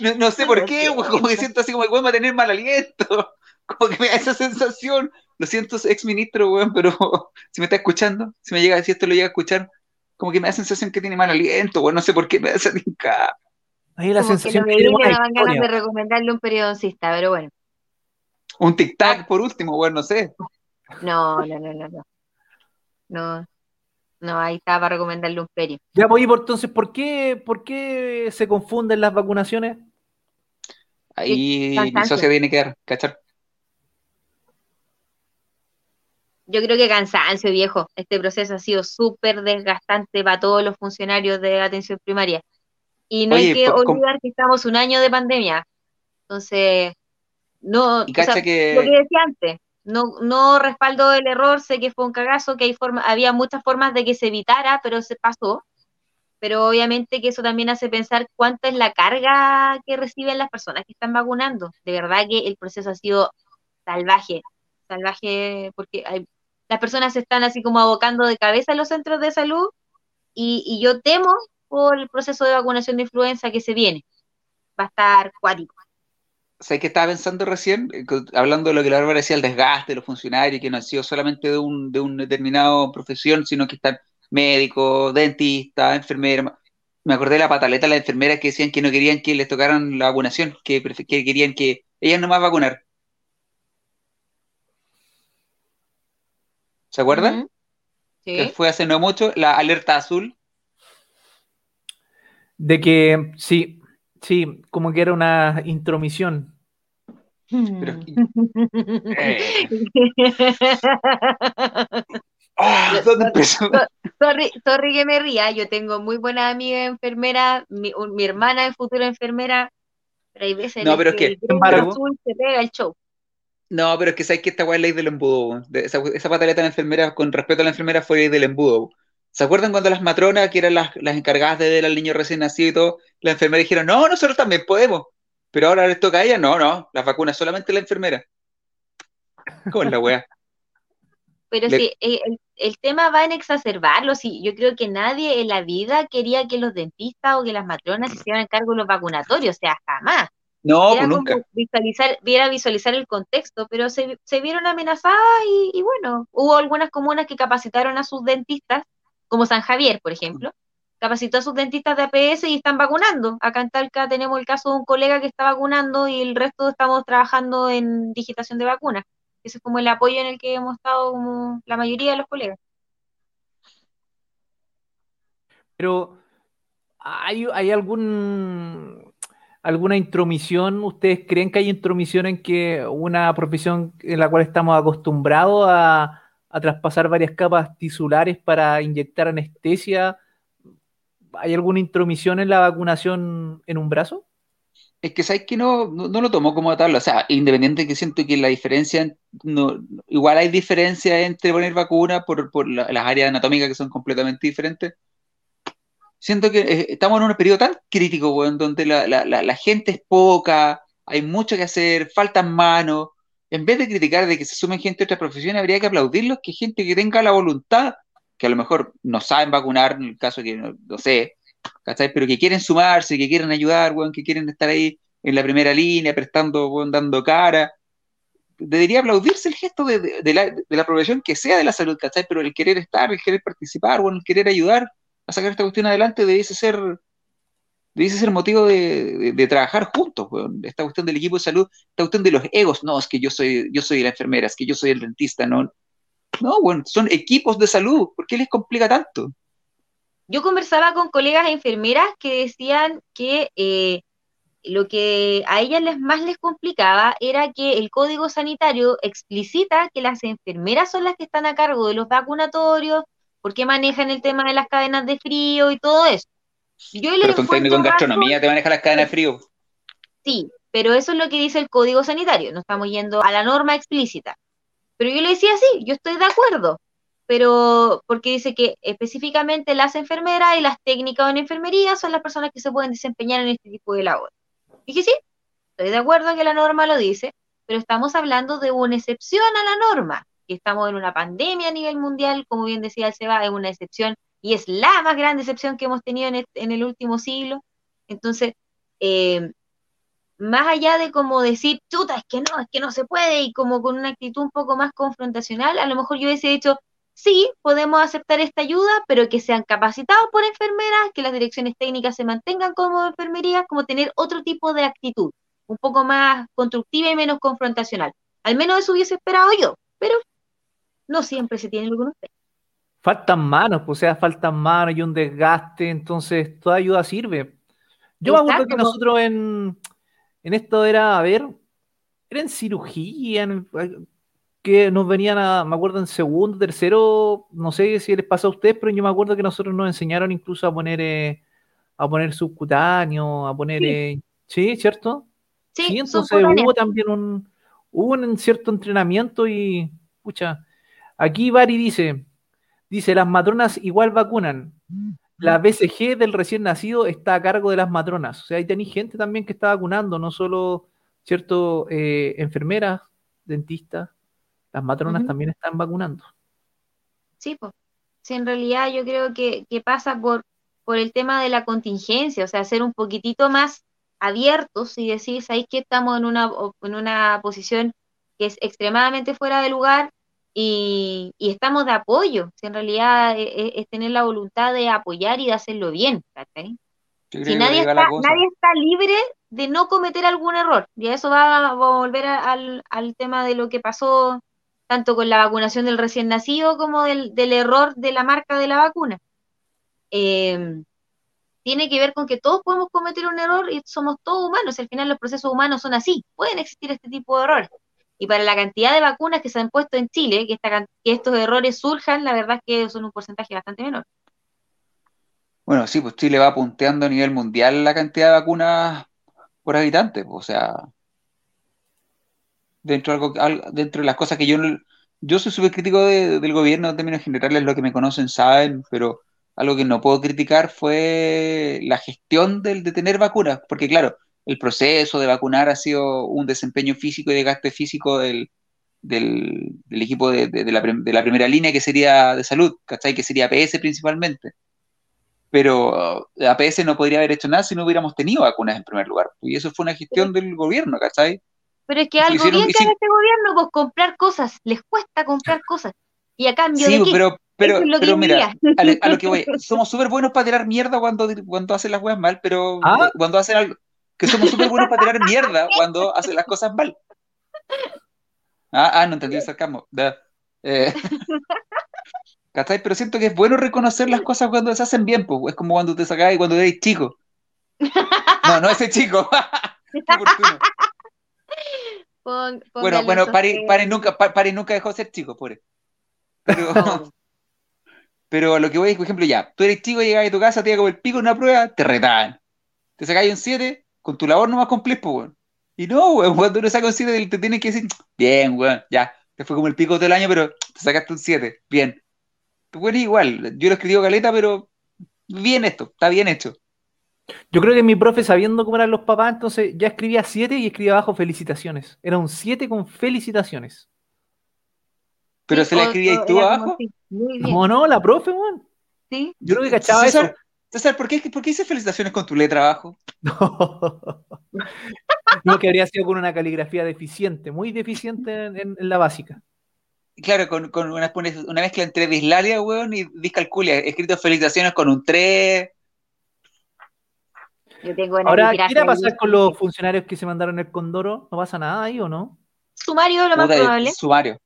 No, no sé por qué, weón, como que siento así como el weón va a tener mal aliento. Como que me da esa sensación. Lo siento, ex ministro, weón, pero si me está escuchando, si me llega, si esto lo llega a escuchar, como que me da sensación que tiene mal aliento, weón, no sé por qué me da esa tinca. Ahí la Como sensación que que no me una ganas de recomendarle un periodoncista, pero bueno. Un tic-tac por último, weón, no sé. No, no, no, no, no. No, no, ahí está para recomendarle un perio. Ya, pues, y por- entonces, ¿por qué, ¿por qué se confunden las vacunaciones? Ahí mi Cansancio. socia tiene que dar, ¿cachar? Yo creo que cansancio, viejo. Este proceso ha sido súper desgastante para todos los funcionarios de atención primaria. Y no hay Oye, que por- com- olvidar que estamos un año de pandemia. Entonces, no, Y o sea, que- lo que decía antes, no, no respaldo el error, sé que fue un cagazo, que hay forma, había muchas formas de que se evitara, pero se pasó. Pero obviamente que eso también hace pensar cuánta es la carga que reciben las personas que están vacunando. De verdad que el proceso ha sido salvaje, salvaje, porque hay, las personas se están así como abocando de cabeza en los centros de salud y, y yo temo por el proceso de vacunación de influenza que se viene. Va a estar cuático. ¿Sabes qué estaba pensando recién? Hablando de lo que la Bárbara decía, el desgaste de los funcionarios, que no ha sido solamente de un, de un determinado profesión, sino que están médicos, dentistas, enfermeras. Me acordé de la pataleta de las enfermeras que decían que no querían que les tocaran la vacunación, que, que querían que ellas nomás vacunar. ¿Se acuerdan? Que Sí. fue hace no mucho la alerta azul. De que, sí, sí, como que era una intromisión. Pero- Eh. Ah, ¿dónde empezó? sorry, sorry que me ría, yo tengo muy buena amiga enfermera, mi, un- mi hermana es futura enfermera, pero hay veces en No, pero es que- el gremio embargo- azul se pega el show. No, pero es que sabes que esta weá es ley del embudo. De- esa, esa pataleta de la enfermera, con respeto a la enfermera, fue ley del embudo. ¿Se acuerdan cuando las matronas, que eran las, las encargadas de ver al niño recién nacido y todo, las enfermeras dijeron, no, nosotros también podemos, pero ahora les toca a ellas? No, no, las vacunas solamente la enfermera. ¿Cómo es la weá? Pero Le- sí, eh, el, el tema va en exacerbarlo. Sí, yo creo que nadie en la vida quería que los dentistas o que las matronas se hicieran cargo de los vacunatorios, o sea, jamás. No, Era pues nunca. visualizar, viera visualizar el contexto, pero se, se vieron amenazadas y, y bueno, hubo algunas comunas que capacitaron a sus dentistas, como San Javier, por ejemplo, capacitó a sus dentistas de APS y están vacunando. Acá en Talca tenemos el caso de un colega que está vacunando y el resto estamos trabajando en digitación de vacunas. Ese es como el apoyo en el que hemos estado como la mayoría de los colegas. Pero, ¿hay, hay algún, alguna intromisión? ¿Ustedes creen que hay intromisión en que una profesión en la cual estamos acostumbrados a, a traspasar varias capas tisulares para inyectar anestesia? ¿Hay alguna intromisión en la vacunación en un brazo? Es que sabes que no, no, lo tomo como tal, o sea, independiente que siento que la diferencia, no, igual hay diferencia entre poner vacunas por, por la- las áreas anatómicas que son completamente diferentes. Siento que eh, estamos en un periodo tan crítico, weón, donde la, la, la gente es poca, hay mucho que hacer, faltan manos. En vez de criticar de que se sumen gente de otras profesiones, habría que aplaudirlos que gente que tenga la voluntad, que a lo mejor no saben vacunar, en el caso que no, no sé, ¿cachai? Pero que quieren sumarse, que quieren ayudar, weón, que quieren estar ahí en la primera línea, prestando, dando cara. Debería aplaudirse el gesto de, la, de la profesión que sea de la salud, ¿cachai? Pero el querer estar, el querer participar, el querer ayudar a sacar esta cuestión adelante debiese ser, debiese ser motivo de, de- de trabajar juntos, weón. Esta cuestión del equipo de salud, esta cuestión de los egos, no, es que yo soy, yo soy la enfermera, es que yo soy el dentista, no. No, weón, son equipos de salud, ¿por qué les complica tanto? Yo conversaba con colegas enfermeras que decían que eh, lo que a ellas les más les complicaba era que el código sanitario explicita que las enfermeras son las que están a cargo de los vacunatorios, porque manejan el tema de las cadenas de frío y todo eso. Yo le Pero encuentro técnicos en gastronomía, te manejan las cadenas de frío. Sí, pero eso es lo que dice el código sanitario, no estamos yendo a la norma explícita. Pero yo le decía, sí, yo estoy de acuerdo, pero porque dice que específicamente las enfermeras y las técnicas en enfermería son las personas que se pueden desempeñar en este tipo de labor. Dije, sí, estoy de acuerdo en que la norma lo dice, pero estamos hablando de una excepción a la norma, que estamos en una pandemia a nivel mundial, como bien decía el Seba, es una excepción y es la más gran decepción que hemos tenido en, en el último siglo. Entonces, eh, más allá de como decir, chuta, es que no, es que no se puede, y como con una actitud un poco más confrontacional, a lo mejor yo hubiese dicho, sí, podemos aceptar esta ayuda, pero que sean capacitados por enfermeras, que las direcciones técnicas se mantengan como enfermería, como tener otro tipo de actitud, un poco más constructiva y menos confrontacional. Al menos eso hubiese esperado yo, pero no siempre se tiene lo Faltan manos, pues, o sea, faltan manos y un desgaste, entonces toda ayuda sirve. Yo me acuerdo que nosotros en, en esto era, a ver, era en cirugía, que nos venían a, me acuerdo en segundo, tercero, no sé si les pasó a ustedes, pero yo me acuerdo que nosotros nos enseñaron incluso a poner, eh, a poner subcutáneo, a poner, sí, eh, ¿sí ¿cierto? Sí, entonces hubo también un, hubo un cierto entrenamiento y, escucha, aquí Bari dice, dice, las matronas igual vacunan. La BCG del recién nacido está a cargo de las matronas. O sea, ahí tenéis gente también que está vacunando, no solo, ¿cierto? Eh, enfermeras, dentistas, las matronas también están vacunando. Sí, pues. Sí, en realidad yo creo que, pasa por, por el tema de la contingencia, o sea, ser un poquitito más abiertos y decir, ¿sabéis que estamos en una, en una posición que es extremadamente fuera de lugar? Y, estamos de apoyo, si en realidad e, e, es, tener la voluntad de apoyar y de hacerlo bien. Si nadie está, nadie está libre de no cometer algún error, y eso va a volver al, tema de lo que pasó tanto con la vacunación del recién nacido como del, error de la marca de la vacuna. Em, tiene que ver con que todos podemos cometer un error y somos todos humanos. Al final los procesos humanos son así. Pueden existir este tipo de errores. Y para la cantidad de vacunas que se han puesto en Chile, que, estos errores surjan, la verdad es que son un porcentaje bastante menor. Bueno, sí, pues Chile va punteando a nivel mundial la cantidad de vacunas por habitante. Pues, o sea, dentro de, algo, dentro de las cosas que yo yo soy súper crítico del gobierno en términos generales, lo que me conocen saben, pero algo que no puedo criticar fue la gestión del, de tener vacunas, porque claro, el proceso de vacunar ha sido un desempeño físico y de gasto físico del, del, equipo de, la, primera línea, que sería de salud, ¿cachai? Que sería APS principalmente. Pero uh, APS no podría haber hecho nada si no hubiéramos tenido vacunas en primer lugar. Y eso fue una gestión del gobierno, ¿cachai? Pero es que algo bien que este gobierno, pues comprar cosas, les cuesta comprar cosas. Y a cambio de qué? pero, pero, pero mira, a, lo que voy, somos súper buenos para tirar mierda cuando, cuando hacen las weas mal, pero ¿Ah? cuando hacen algo, que somos súper buenos para tirar mierda cuando hacen las cosas mal. Ah, ah no entendí el sarcasmo. Eh, Pero siento que es bueno reconocer las cosas cuando se hacen bien, pues. Es como cuando te sacáis cuando eres chico. No, no ese chico. bueno, bueno, Pari, nunca, Pari nunca dejó de ser chico, pobre. Pero, pero lo que voy es, por ejemplo, ya, tú eres chico, llegas a tu casa, te llega como el pico en una prueba, te retaban. Te sacáis un 7, con tu labor nomás cumplís, pues, weón. Y no, weón, cuando uno saca un 7, te tienes que decir, bien, weón, ya, te fue como el pico todo el año, pero te sacaste un 7, bien. Bueno, igual, yo lo escribí caleta, pero bien esto, está bien hecho. Yo creo que mi profe, sabiendo cómo eran los papás, entonces ya escribía 7 y escribía abajo felicitaciones. Era un 7 con felicitaciones. ¿Pero se la escribías tú abajo? No, no, la profe, weón. Sí. Yo creo que cachaba eso. César, ¿por qué, ¿por qué hice felicitaciones con tu letra abajo? No. que habría sido con una caligrafía deficiente, muy deficiente en, la básica. Claro, con, una, una, mezcla entre dislalia, weón, y discalculia. Escrito felicitaciones con un 3. Yo tengo Ahora, ¿qué irá a pasar con los funcionarios que se mandaron el Condoro? ¿No pasa nada ahí o no? Sumario, lo más probable. Sumario.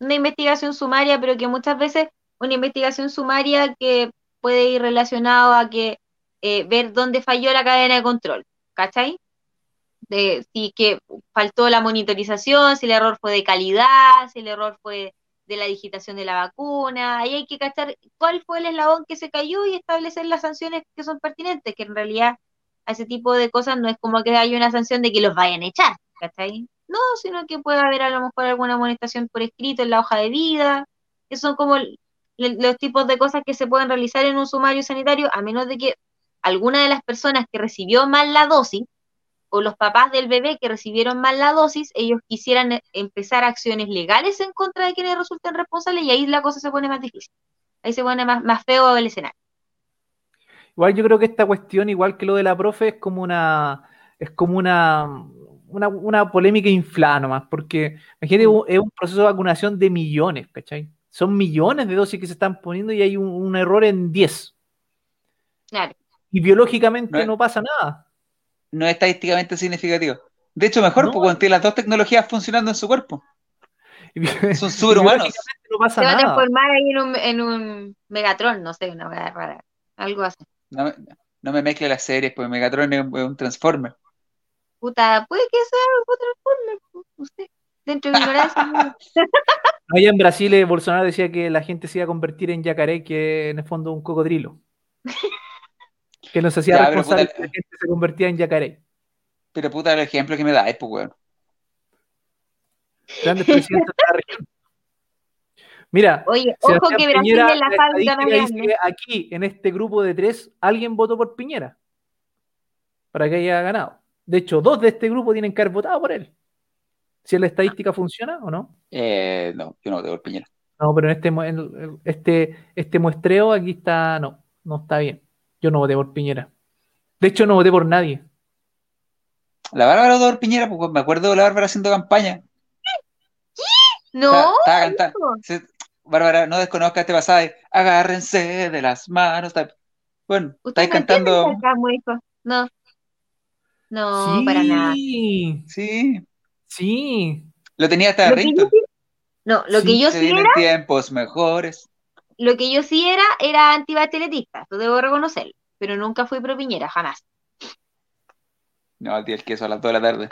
Una investigación sumaria, pero que muchas veces una investigación sumaria que puede ir relacionado a que eh, ver dónde falló la cadena de control, ¿cachai? De, si que faltó la monitorización, si el error fue de calidad, si el error fue de la digitación de la vacuna, ahí hay que cachar cuál fue el eslabón que se cayó y establecer las sanciones que son pertinentes, que en realidad a ese tipo de cosas no es como que haya una sanción de que los vayan a echar, ¿cachai? No, sino que puede haber a lo mejor alguna amonestación por escrito en la hoja de vida, que son como los tipos de cosas que se pueden realizar en un sumario sanitario, a menos de que alguna de las personas que recibió mal la dosis o los papás del bebé que recibieron mal la dosis, ellos quisieran empezar acciones legales en contra de quienes resulten responsables y ahí la cosa se pone más difícil. ahí se pone más, más feo el escenario. Igual yo creo que esta cuestión, igual que lo de la profe, es como una, es como una, una, una polémica inflada nomás, porque imagínate, es un proceso de vacunación de millones, ¿cachai? Son millones de dosis que se están poniendo y hay un, un error en 10. Claro. Y biológicamente No es- no pasa nada. No es estadísticamente significativo. De hecho, mejor, No. porque cuando tiene las dos tecnologías funcionando en su cuerpo. Son superhumanos. no pasa Se va a nada. transformar ahí en un, en un Megatron, no sé, una rara. Algo así. No me, no me mezcle las series, pues Megatron es un, es un Transformer. Puta, puede que sea algo Transformer, pues, no sé. Dentro de mi no. Allá en Brasil, eh, Bolsonaro decía que la gente se iba a convertir en yacaré, que en el fondo es un cocodrilo. Que nos hacía Ya, responsable puta- que la gente se convertía en yacaré. Pero puta, el ejemplo que me da, pues, weón. Grandes presidentes de la región. Mira, Oye, ojo que Brasil Piñera, es la fábrica más grande. aquí, en este grupo de tres, alguien votó por Piñera para que haya ganado. De hecho, dos de este grupo tienen que haber votado por él. Si la estadística funciona o no. Eh, no, yo no voté por Piñera. No, pero en este, en este, este muestreo aquí está, no, no está bien. Yo no voté por Piñera. De hecho, no voté por nadie. La Bárbara votó por Piñera, pues me acuerdo de la Bárbara haciendo campaña. No, Estaba, estaba cantando. Bárbara, no desconozca este pasaje. Agárrense de las manos. está- Bueno, estáis el cantando. No. No, sí, para nada. Sí, sí. lo tenía hasta Lo que Rington. no, lo Sí, que yo Se sí vienen era, tiempos mejores. lo que yo sí era, era antibacheletista, lo debo reconocerlo, pero nunca fui pro Piñera, jamás. No, tío, el queso a las 2 de la tarde.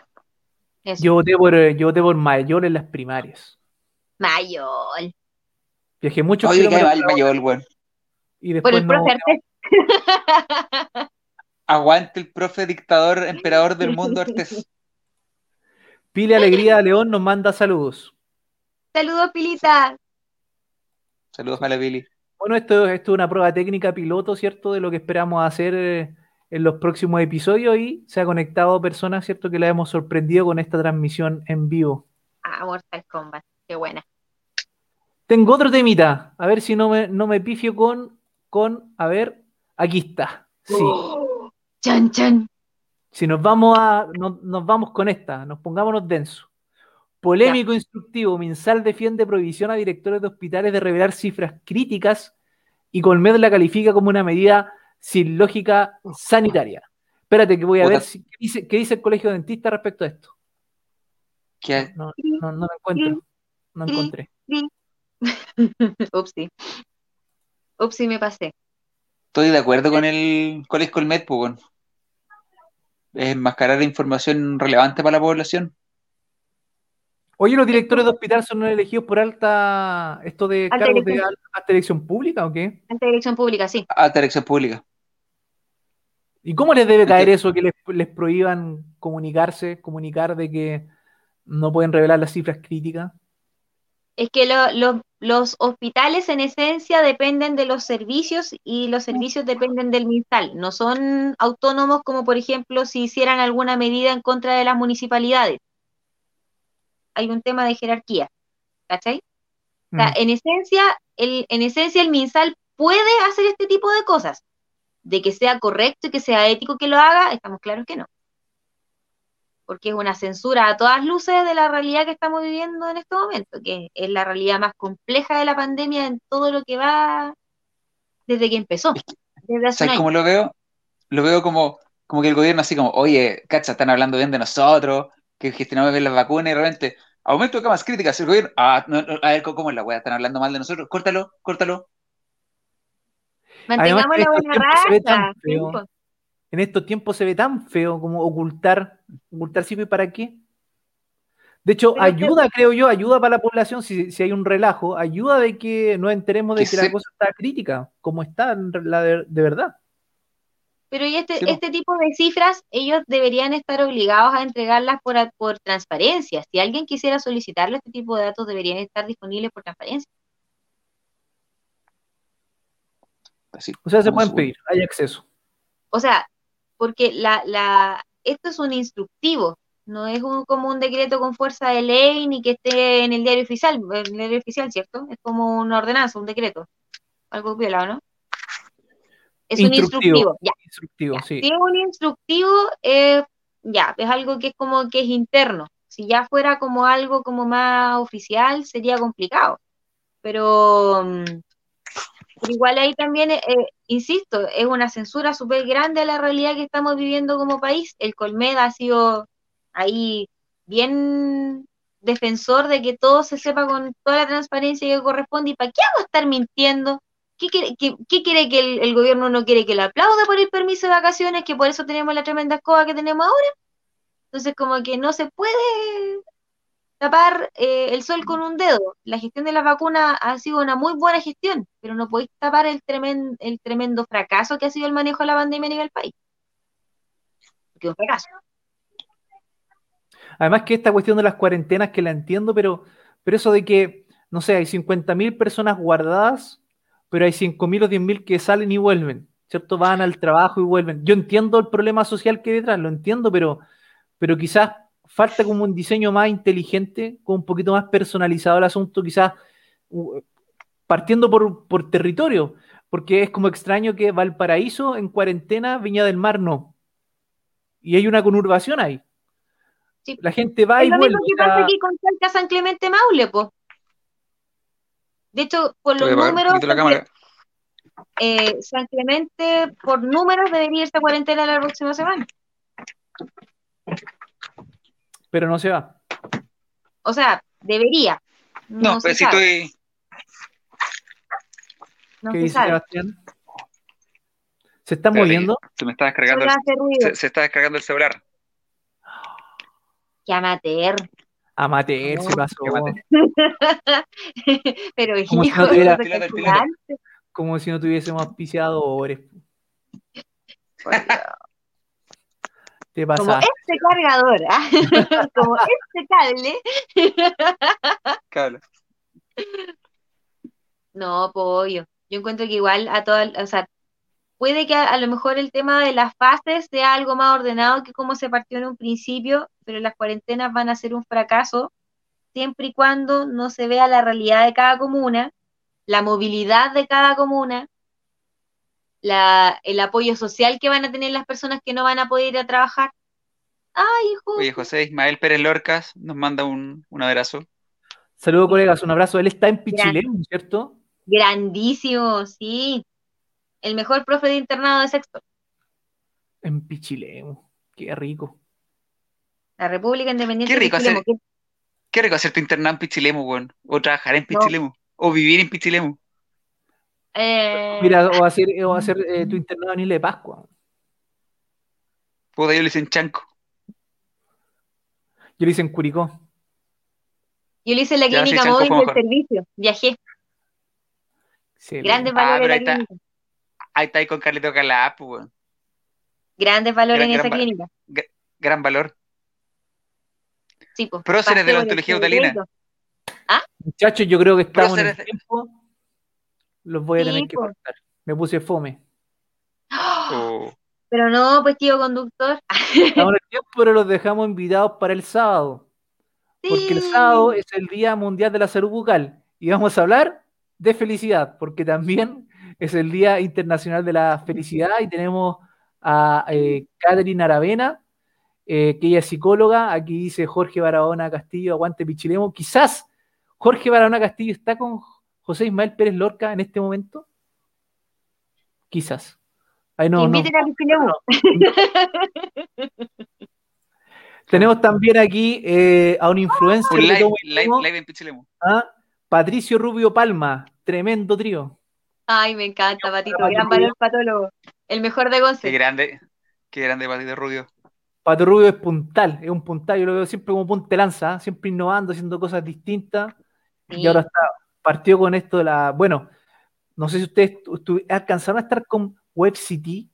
Eso. Yo voté por, yo voté por mayor en las primarias. Mayor. Viajé muchos Oye, qué kilómetros mal para mayor, y Por después el no. profe Artés. Aguante el profe dictador, emperador del mundo, Artés. Pile Alegría de León nos manda saludos. Saludos, Pilita. Saludos, Mala Billy. Bueno, esto, esto es una prueba técnica piloto, ¿cierto? De lo que esperamos hacer eh, en los próximos episodios y se ha conectado personas, ¿cierto? Que la hemos sorprendido con esta transmisión en vivo. Ah, Mortal Kombat. Qué buena. Tengo otro temita, a ver si no me, no me pifio con, con, a ver, aquí está. Sí, Oh, chan, chan. Si nos vamos a, no- nos vamos con esta, nos pongámonos denso. Polémico instructivo, Minsal defiende prohibición a directores de hospitales de revelar cifras críticas y Colmed la califica como una medida sin lógica sanitaria. Espérate que voy a Puta. ver si- qué, dice, qué dice el colegio de dentistas respecto a esto. ¿Qué? No, no, no lo encuentro. No encontré. Upsi. Upsi, me pasé. Estoy de acuerdo con el Colegio Colmet, pues, weón. Es enmascarar información relevante para la población. Oye, ¿los directores de hospital son elegidos por alta, esto de Alta cargos de dirección. al- alta elección pública o qué? Ante dirección pública, sí. Alta elección pública. ¿Y cómo les debe caer Ante- eso que les, les prohíban comunicarse, comunicar de que no pueden revelar las cifras críticas? Es que lo- lo- los hospitales en esencia dependen de los servicios y los servicios dependen del MinSal. No son autónomos como, por ejemplo, si hicieran alguna medida en contra de las municipalidades. Hay un tema de jerarquía, ¿cachai? O sea, Mm. en esencia, el, en esencia el MinSal puede hacer este tipo de cosas. De que sea correcto y que sea ético que lo haga, estamos claros que no. Porque es una censura a todas luces de la realidad que estamos viviendo en este momento, que es la realidad más compleja de la pandemia en todo lo que va desde que empezó, desde hace ¿Sabes cómo lo veo? Lo veo como, como que el gobierno así como, oye, cacha, están hablando bien de nosotros, que gestionamos bien las vacunas y de repente, aumento de camas críticas, el gobierno, ah, no, no, a ver, ¿cómo es la weá? Están hablando mal de nosotros, córtalo, córtalo. Mantengamos Además, la buena raza. Pues. En estos tiempos se ve tan feo como ocultar, ocultar cifras para qué. De hecho, Pero es que- ayuda, creo yo, ayuda para la población si, si hay un relajo, ayuda de que nos enteremos de Que que la cosa está crítica, como está la de, de verdad. Pero y este, Sí, po. este tipo de cifras, ellos deberían estar obligados a entregarlas por, por transparencia. Si alguien quisiera solicitarle este tipo de datos, deberían estar disponibles por transparencia. Así, O sea, se pueden pedir, hay acceso. O sea, porque la, la, esto es un instructivo, no es un, como un decreto con fuerza de ley ni que esté en el diario oficial, en el diario oficial, ¿cierto? Es como una ordenanza, un decreto. algo violado, ¿no? Es un instructivo, ya. Instructivo, sí. Si es un instructivo, eh, ya, es algo que es como que es interno. Si ya fuera como algo como más oficial, sería complicado. Pero, mm, pero igual ahí también, eh, insisto, es una censura súper grande a la realidad que estamos viviendo como país. El Colmeda ha sido ahí bien defensor de que todo se sepa con toda la transparencia que corresponde. ¿Y para qué hago estar mintiendo? ¿Qué quiere, qué, quiere que el, gobierno no quiere que le aplaude por el permiso de vacaciones, que por eso tenemos la tremenda escoba que tenemos ahora? Entonces, como que no se puede tapar eh, el sol con un dedo. La gestión de las vacunas ha sido una muy buena gestión, pero no podéis tapar el, tremendo, el tremendo fracaso que ha sido el manejo de la pandemia a nivel país. Es un fracaso. Además que esta cuestión de las cuarentenas que la entiendo, pero, pero eso de que, no sé, hay 50.000 personas guardadas, pero hay 5.000 o 10.000 que salen y vuelven, ¿cierto? Van al trabajo y vuelven. Yo entiendo el problema social que hay detrás, lo entiendo, pero, pero quizás falta como un diseño más inteligente, con un poquito más personalizado el asunto, quizás partiendo por, por territorio, porque es como extraño que Valparaíso en cuarentena, Viña del Mar no. Y hay una conurbación ahí. La gente va y vuelve. que pasa aquí con San Clemente Maule, po. De hecho, por los números. Eh, San Clemente, por números, debería irse a cuarentena la próxima semana pero no se va. O sea, debería. No, pero si estoy. ¿Qué dice Sebastián? ¿Se está moviendo? Se me está descargando el, se, está descargando el celular. Qué amateur. Amateur, se pasó. pero como hijo, si no tuviera, como si no tuviésemos auspiciadores. Como este cargador, ¿ah? como este cable. Cable. No, pollo. Yo encuentro que igual a todas, o sea, puede que a, lo mejor el tema de las fases sea algo más ordenado que como se partió en un principio, pero las cuarentenas van a ser un fracaso siempre y cuando no se vea la realidad de cada comuna, la movilidad de cada comuna, la, el apoyo social que van a tener las personas que no van a poder ir a trabajar. Ay, hijo. Oye, José Ismael Pérez Lorcas nos manda un, abrazo. Saludos, colegas, un abrazo. Él está en Pichilemu, ¿cierto? Grandísimo, sí. El mejor profe de internado de sexto. En Pichilemu, qué rico. La República Independiente qué rico Hacer, qué... rico hacer tu internado en Pichilemu, weón. O trabajar en Pichilemu. O vivir en Pichilemu. Eh, Mira, o hacer, o hacer eh, tu internado en Isla de Pascua. Puedo yo le dicen chanco. Yo le hice en Curicó. Yo le hice en la clínica móvil del servicio. Viajé. Grandes valores ah, ahí Está, ahí está ahí con Carlito Calá, pues. Grandes valores en esa clínica. Gran, valor. Sí, pues. Próceres de la ontología utalina. ¿Ah? Muchachos, yo creo que estamos en el tiempo los voy a tener que cortar. Me puse fome. Oh. Pero no, pues tío conductor. Ahora pero los dejamos invitados para el sábado. Porque el sábado es el Día Mundial de la Salud Bucal. Y vamos a hablar de felicidad, porque también es el Día Internacional de la Felicidad y tenemos a eh, Catherine Aravena, eh, que ella es psicóloga. Aquí dice Jorge Barahona Castillo, aguante Pichilemo. Quizás Jorge Barahona Castillo está con José Ismael Pérez Lorca en este momento? Quizás. Ahí no, no. Tenemos también aquí eh, a un influencer. Un live, live, en Pichilemu. ¿Ah? Patricio Rubio Palma, tremendo trío. Ay, me encanta, Patito, gran valor patólogo. El mejor de Gonce. Qué grande, qué grande Patito Rubio. Pato Rubio es puntal, es un puntal, yo lo veo siempre como punte lanza, ¿eh? siempre innovando, haciendo cosas distintas. Y ahora está partió con esto de la. Bueno, no sé si ustedes alcanzaron a estar con WebCity.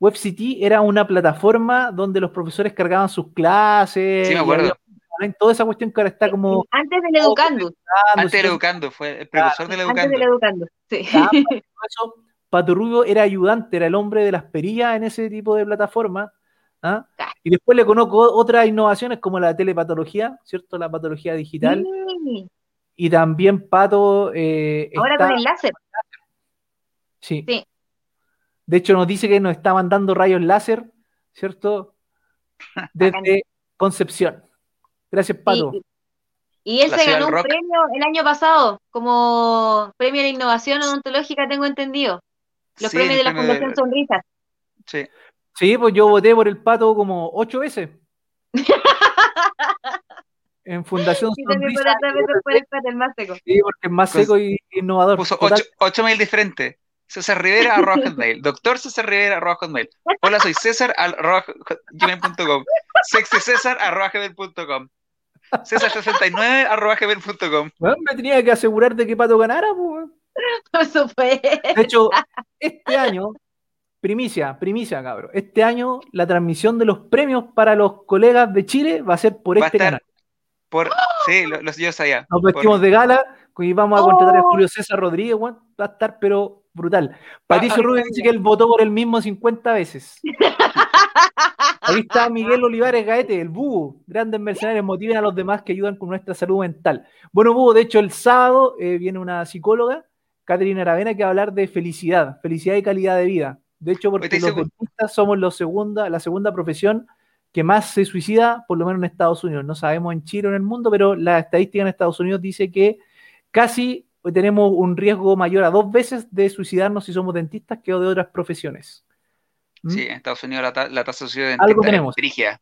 WebCity era una plataforma donde los profesores cargaban sus clases. Sí, me acuerdo. toda esa cuestión que ahora está como. Antes del Educando. Antes del Educando, fue el profesor del Educando. Antes del Educando, sí. eso, Pato Rubio era ayudante, era el hombre de las perillas en ese tipo de plataforma. ¿ah? Y después le conozco otras innovaciones como la telepatología, ¿cierto? La patología digital. Y también Pato. Eh, Ahora con el láser. Sí. Sí. De hecho, nos dice que nos está mandando rayos láser, ¿cierto? Desde Concepción. Gracias, Pato. Y, y él La se ganó un rock. premio el año pasado como premio la innovación odontológica, tengo entendido. Los Sí, premios de la Fundación de- Sonrisas. Sí. Sí, pues yo voté por el Pato como ocho veces. en Fundación Y también por el más seco. Sí, porque es más Pues, seco y innovador. Puso Total, 8, ocho mail diferentes. César Rivera, arroba hotmail. Doctor César Rivera, arroba hotmail. Hola, soy César, arroba gmail.com. Sexy César, arroba gmail.com. César69, arroba gmail.com. Bueno, me tenía que asegurar de que Pato ganara, pues. Por supuesto. De hecho, este año, primicia, primicia, cabrón. Este año la transmisión de los premios para los colegas de Chile va a ser por Va este estar canal. Por. Sí, lo- los yo sabía. Nos Por- vestimos de gala y vamos a contratar a Oh. Julio César Rodríguez, weón. Va a estar, pero brutal. Patricio Ah, Rubio dice que él votó por el mismo 50 veces. Ahí está Miguel Olivares Gaete, el búho. Grandes mercenarios motiven a los demás que ayudan con nuestra salud mental. Bueno, búho, de hecho, el sábado eh, viene una psicóloga, Caterina Aravena, que va a hablar de felicidad, felicidad y calidad de vida. De hecho, porque los dentistas somos los segunda, la segunda profesión que más se suicida, por lo menos en Estados Unidos. No sabemos en Chile o en el mundo, pero la estadística en Estados Unidos dice que casi tenemos un riesgo mayor a dos veces de suicidarnos si somos dentistas que de otras profesiones. ¿Mm? Sí, en Estados Unidos la, ta- la tasa de suicidio de Algo dentista es tenemos. brígida.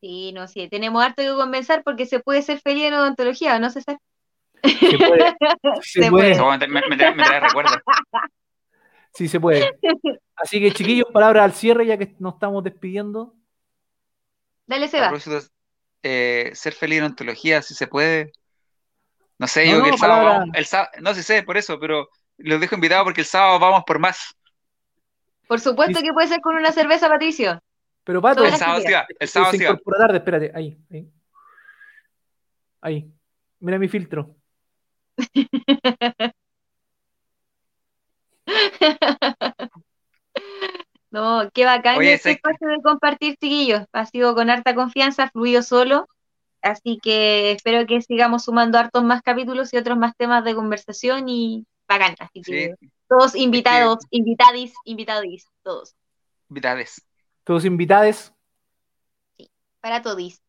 Sí, no, sí, tenemos harto que conversar porque se puede ser feliz en odontología, ¿no, César? Se puede. Sí se Se puede. Eso me, me, me trae, me trae recuerdo. Sí se puede. Así que, chiquillos, palabras al cierre, ya que nos estamos despidiendo. Dale, Seba. eh, ser feliz en ontología, si se puede. No sé, No, yo que el sábado, vamos- el sábado- no sé, sé, por eso, pero los dejo invitados porque el sábado vamos por más. Por supuesto que puede ser con una cerveza, Patricio. Pero, Pato, El sábado sí va, el sábado se sí va. tarde, espérate, ahí, ahí. Ahí. Mira mi filtro. No, qué bacán Oye, este espacio de compartir, chiquillos. Ha sido con harta confianza, fluido solo. Así que espero que sigamos sumando hartos más capítulos y otros más temas de conversación y bacán. Así que Sí, todos invitados, invitadis, invitadis, todos. invitades. Todos invitados. Para todis.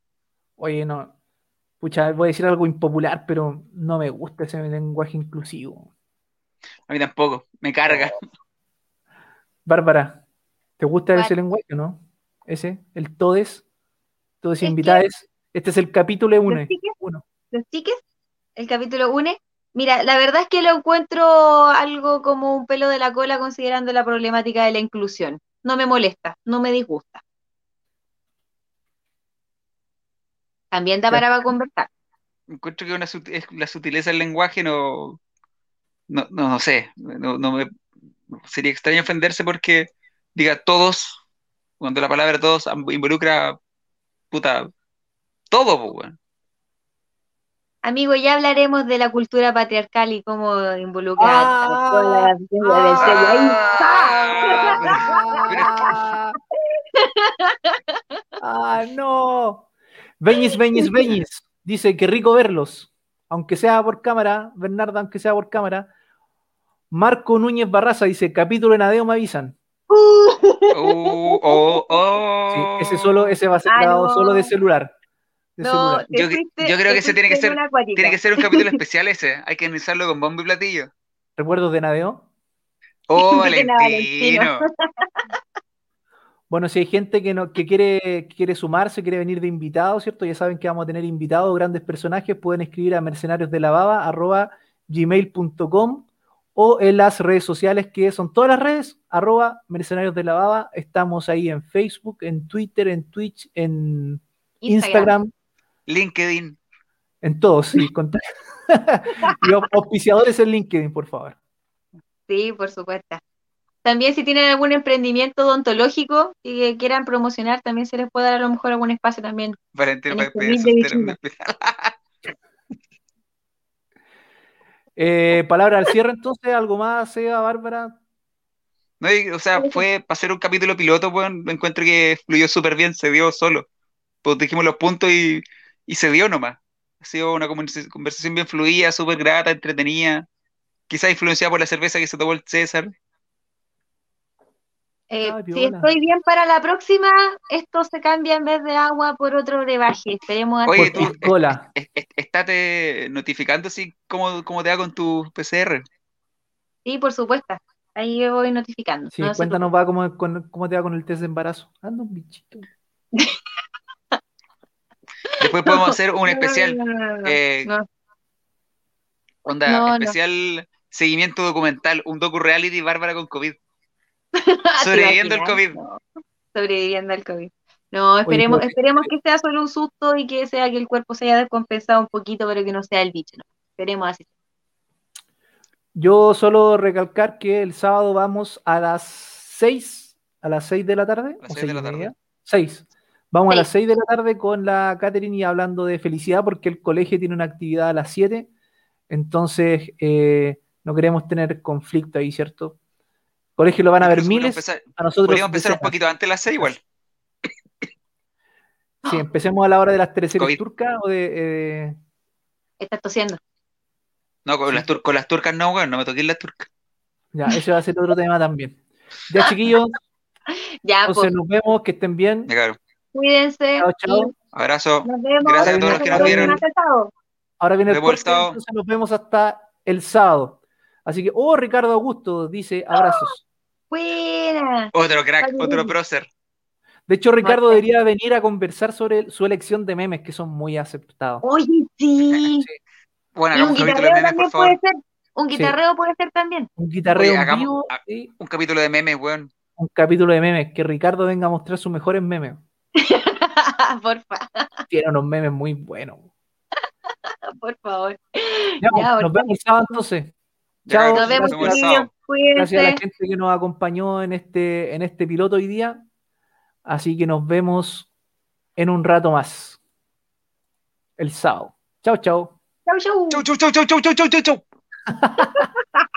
Oye, no. Pucha, voy a decir algo impopular, pero no me gusta ese lenguaje inclusivo. A mí tampoco, me carga. Bárbara, ¿te gusta ¿Cuál? ese lenguaje, no? Ese, el todes, todos invitados. Este es el capítulo 1. ¿Los chiques? ¿Los chiques? El capítulo une. Mira, la verdad es que lo encuentro algo como un pelo de la cola considerando la problemática de la inclusión. No me molesta, no me disgusta. También da para conversar. Encuentro que una la sutileza del lenguaje no, no, no, no sé, no, no me, sería extraño ofenderse porque diga todos, cuando la palabra todos involucra, puta, todo, pues, weón. Amigo, ya hablaremos de la cultura patriarcal y cómo involucra a Ah, sello. Ahí Ah, ¡Ah, no! Beñis, Beñis, Beñis. Dice que rico verlos. Aunque sea por cámara, Bernardo, aunque sea por cámara. Marco Núñez Barraza dice, capítulo en Adeo me avisan. Oh, oh, oh. Sí, ese solo, ese va a ser Ah, grabado no. solo de celular. De No, celular. te Yo que- fuiste- yo creo que ese tiene que ser-. Tiene que ser un capítulo especial ese, hay que iniciarlo con bombo y platillo. ¿Recuerdos de Nadeo? Oh, Valentino. Valentino. Bueno, si hay gente que, no, que quiere, que quiere sumarse, quiere venir de invitado, ¿cierto? Ya saben que vamos a tener invitados, grandes personajes, pueden escribir a mercenarios o en las redes sociales que son todas las redes, arroba mercenarios de la baba. Estamos ahí en Facebook, en Twitter, en Twitch, en Instagram, LinkedIn. en todos. Sí, con- y au- auspiciadores en LinkedIn, por favor. Sí, por supuesto. También si tienen algún emprendimiento odontológico y que quieran promocionar, también se les puede dar a lo mejor algún espacio también. Para despedir humilde soltero, bichito. especial. Eh, palabra al cierre, entonces, ¿algo más, Seba, Bárbara? No, o sea, fue para hacer un capítulo piloto, pues, encuentro que fluyó súper bien, se dio solo. Pues dijimos los puntos y, y se dio nomás. Ha sido una conversa- conversación bien fluida, súper grata, entretenida. Quizás influenciada por la cerveza que se tomó el César. Eh, Ay, si estoy bien para la próxima, esto se cambia en vez de agua por otro brebaje. Esperemos Oye, así. tú-. Es- es- Estate notificando así cómo, cómo te va con tu PCR. Sí, por supuesto. Ahí voy notificando. Sí, no cuéntanos va cómo, con- cómo te va con el test de embarazo. Anda un bichito. Después podemos hacer un especial, No, no, no, no, eh, no. onda, No, no. especial seguimiento documental, un docu reality Bárbara con COVID. ¿Te Sobreviviendo al? COVID. No, sobreviviendo al COVID. No, esperemos, pues, esperemos que sea solo un susto y que sea que el cuerpo se haya descompensado un poquito, pero que no sea el bicho. ¿no? Esperemos así. Yo solo recalcar que el sábado vamos a las 6, a las 6 de la tarde. Las o seis de seis la tarde. 6. Vamos a las Seis. 6 de la tarde con la Catherine y hablando de felicidad porque el colegio tiene una actividad a las 7. Entonces, eh, no queremos tener conflicto ahí, ¿cierto? Colegio lo van a ver miles, empezar- a nosotros Podríamos empezar un poquito antes de las seis igual. Sí, empecemos a la hora de las teleseries COVID. turcas o de... eh, Estás tosiendo. No, con, Sí. las, tur- con las turcas no, weón, no me toqué las turcas. ya, ese va a ser otro tema también. Ya, chiquillos, Ya, entonces pues, nos vemos, que estén bien. Ya, cabrón. cuídense. Chao, chao. Abrazo. Nos vemos. Gracias a todos los que nos vieron. Ahora viene el corte, entonces nos vemos hasta el sábado. Así que, oh, Ricardo Augusto dice abrazos. Buena. Otro crack, otro prócer. De hecho, Ricardo debería venir a conversar sobre su elección de memes, que son muy aceptados. Oye, sí. Bueno, Y un hagamos un capítulo de memes, por también favor. puede ser. Un Sí. guitarreo puede ser también. Un guitarreo Oye, hagamos- vivo Un capítulo de memes, weón. un capítulo de memes. Que Ricardo venga a mostrar sus mejores memes. Porfa, Tiene unos memes muy buenos. por favor. Ya, Ya, nos por vemos el sábado entonces. Chao. Nos vemos. Gracias a la gente que nos acompañó en este, en este piloto hoy día. Así que nos vemos en un rato más. El sábado. Chao, chao. Chau, chau. Chau, chau, chau, chau, chau, chau, chau, chau.